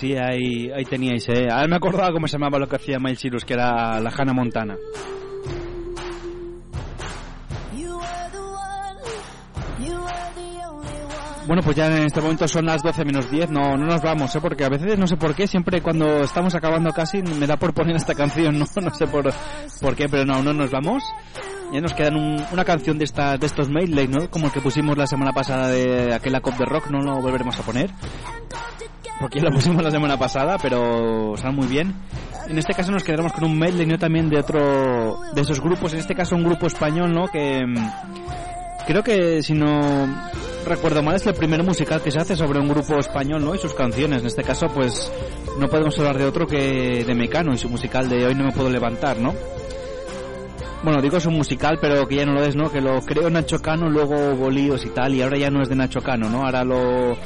sí, ahí, ahí teníais, ¿eh? Ahora me acordaba cómo se llamaba lo que hacía Miles Cyrus, que era la Hannah Montana. Bueno, pues ya en este momento son las 12 menos 10, no, no nos vamos, ¿eh? porque a veces no sé por qué, siempre cuando estamos acabando casi me da por poner esta canción, no, no sé por, por qué, pero no, no nos vamos. Ya nos quedan un- una canción de, esta, de estos medley, ¿no? Como el que pusimos la semana pasada de aquella Cop de Rock, no lo volveremos a poner. Porque ya lo pusimos la semana pasada, pero sale muy bien. En este caso nos quedaremos con un medley, ¿no? También de otro, de esos grupos, en este caso un grupo español, ¿no? Que mm, creo que si no recuerdo mal es el primer musical que se hace sobre un grupo español, ¿no? Y sus canciones. En este caso, pues no podemos hablar de otro que de Mecano y su musical de Hoy no me puedo levantar, ¿no? Bueno, digo es un musical, pero que ya no lo es, ¿no? Que lo creó Nacho Cano, luego Bolíos y tal, y ahora ya no es de Nacho Cano, ¿no? Ahora lo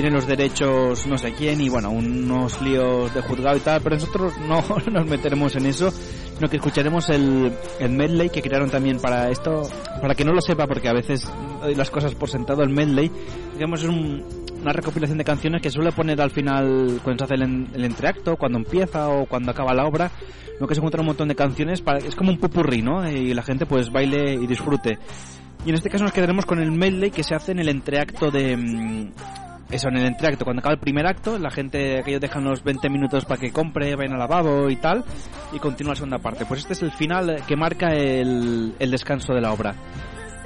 tiene los derechos no sé quién y bueno, unos líos de juzgado y tal, pero nosotros [LAUGHS] no nos meteremos en eso, sino que escucharemos el, el medley que crearon también para esto, para que no lo sepa, porque a veces doy las cosas por sentado, el medley, digamos es un, una recopilación de canciones que suele poner al final cuando se hace el, el entreacto, cuando empieza o cuando acaba la obra, ¿no? que se encuentra un montón de canciones, para, es como un pupurrí, ¿no? Y la gente pues baile y disfrute. Y en este caso nos quedaremos con el medley que se hace en el entreacto de... Eso, en el entreacto, cuando acaba el primer acto, la gente, aquellos dejan los 20 minutos para que compre, vayan al lavabo y tal, y continúa la segunda parte. Pues este es el final que marca el, el descanso de la obra.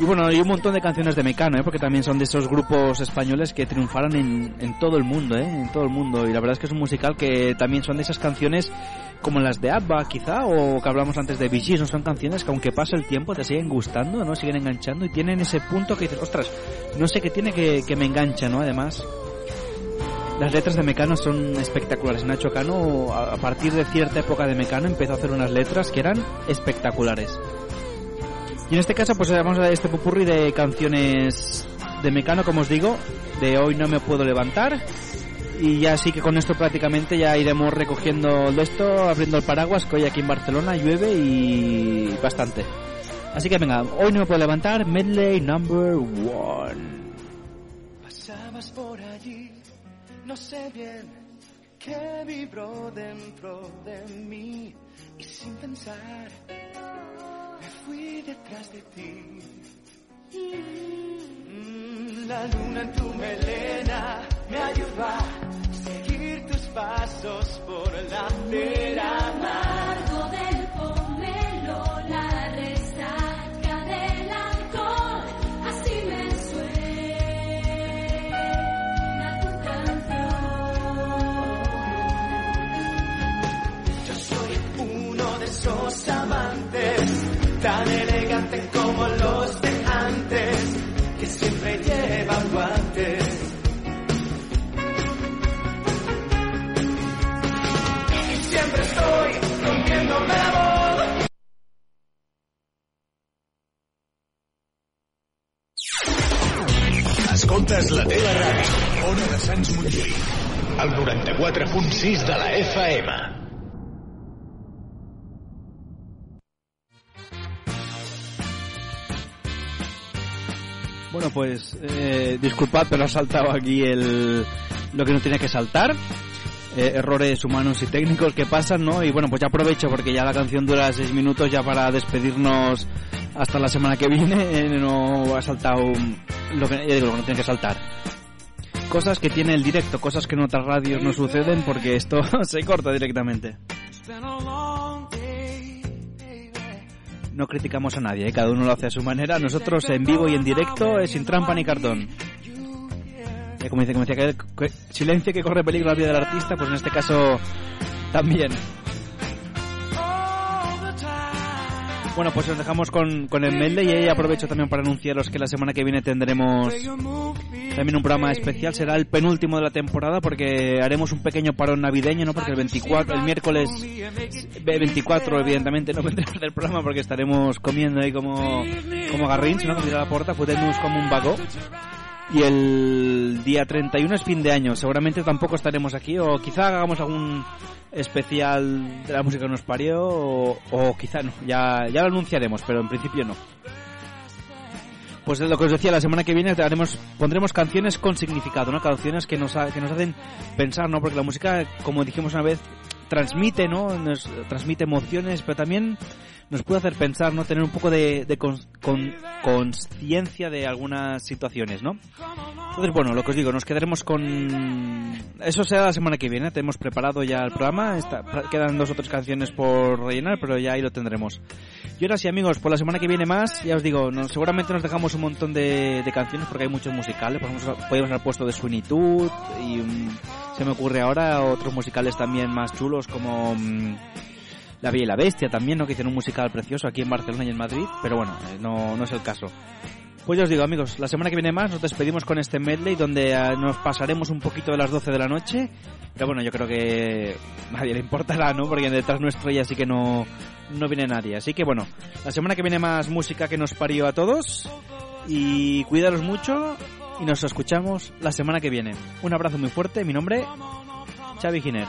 Y bueno, hay un montón de canciones de Mecano, ¿eh? porque también son de esos grupos españoles que triunfaron en, en todo el mundo, ¿eh? en todo el mundo. Y la verdad es que es un musical que también son de esas canciones como las de ABBA, quizá, o que hablamos antes de Bee Gees, no son canciones que aunque pase el tiempo te siguen gustando, ¿no? Siguen enganchando y tienen ese punto que dices, ostras, no sé qué tiene que, me engancha, ¿no? Además, las letras de Mecano son espectaculares. Nacho Cano, a a partir de cierta época de Mecano, empezó a hacer unas letras que eran espectaculares. Y en este caso, pues vamos a este pupurri de canciones de Mecano, como os digo, de Hoy no me puedo levantar. Y ya sí que con esto prácticamente ya iremos recogiendo de esto, abriendo el paraguas, que hoy aquí en Barcelona llueve y bastante. Así que venga, hoy no me puedo levantar, medley number one. Pasabas por allí, no sé bien qué vibró dentro de mí y sin pensar me fui detrás de ti. Mm, La luna en tu melena me ayudó a seguir tus pasos por la acera. amargo del pomelo, la resaca del alcohol, así me suena tu canción. Yo soy uno de esos amantes, tan elegante como los Escoltes la teva ràdio. Ona de Sants Montjuïc. El 94.6 de la FM. Bueno, pues eh, disculpad, pero ha saltado aquí el lo que no tiene que saltar. Eh, errores humanos y técnicos que pasan, ¿no? Y bueno, pues ya aprovecho porque ya la canción dura seis minutos ya para despedirnos hasta la semana que viene. [LAUGHS] eh, no ha saltado lo que, digo, lo que no tiene que saltar. Cosas que tiene el directo, cosas que en otras radios no suceden porque esto [LAUGHS] se corta directamente. No criticamos a nadie, ¿eh? cada uno lo hace a su manera. Nosotros en vivo y en directo es sin trampa ni cartón. Como dice, como decía, que, que- silencio que corre peligro la vida del artista, pues en este caso también. Bueno, pues os dejamos con, con el medley y ahí aprovecho también para anunciaros que la semana que viene tendremos también un programa especial. Será el penúltimo de la temporada porque haremos un pequeño parón navideño, ¿no? Porque el 24, el miércoles eh, 24 evidentemente no vendremos del programa porque estaremos comiendo ahí como, como garrins, ¿no? Como la fotent-nos como un vago. Y el día 31 es fin de año. Seguramente tampoco estaremos aquí o quizá hagamos algún especial de la música que nos parió o, quizá no. Ya, ya lo anunciaremos, pero en principio no. Pues es lo que os decía, la semana que viene haremos, pondremos canciones con significado, ¿no? Canciones que nos, ha- que nos hacen pensar, ¿no? Porque la música, como dijimos una vez, transmite, ¿no? Transmite emociones, pero también nos puede hacer pensar, ¿no? Tener un poco de, conciencia de algunas situaciones, ¿no? Entonces, bueno, lo que os digo, nos quedaremos con... Eso será la semana que viene, tenemos preparado ya el programa, quedan dos o tres canciones por rellenar, pero ya ahí lo tendremos. Y ahora sí, amigos, por la semana que viene más, ya os digo, seguramente nos dejamos un montón de, canciones porque hay muchos musicales, por ejemplo, podemos haber puesto de Todd y mm, se me ocurre ahora otros musicales también más chulos como... mm, la Bella y la Bestia también, ¿no? Que hicieron un musical precioso aquí en Barcelona y en Madrid, pero bueno, eh, no, no es el caso. Pues ya os digo, amigos, la semana que viene más nos despedimos con este medley donde eh, nos pasaremos un poquito de las 12 de la noche. Pero bueno, yo creo que nadie le importará, ¿no? Porque detrás nuestro ya sí que no, no viene nadie. Así que bueno, la semana que viene más música que nos parió a todos. Y cuidaros mucho y nos escuchamos la semana que viene. Un abrazo muy fuerte, mi nombre, Xavi Giner.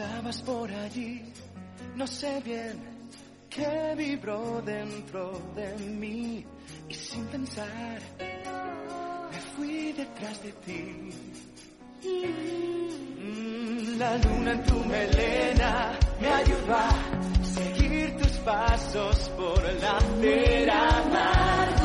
Pasabas por allí, no sé bien qué vibró dentro de mí y sin pensar me fui detrás de ti. Mm, la luna en tu melena me ayuda a seguir tus pasos por la tierra mar.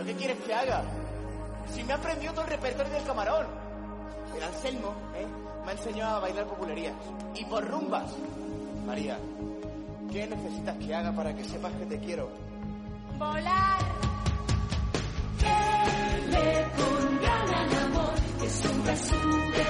¿Pero qué quieres que haga? Si me ha aprendido todo el repertorio del camarón. el Anselmo, ¿eh? Me ha enseñado a bailar populerías. Y por rumbas. María, ¿qué necesitas que haga para que sepas que te quiero? Volar. Que le pongan al amor que sube.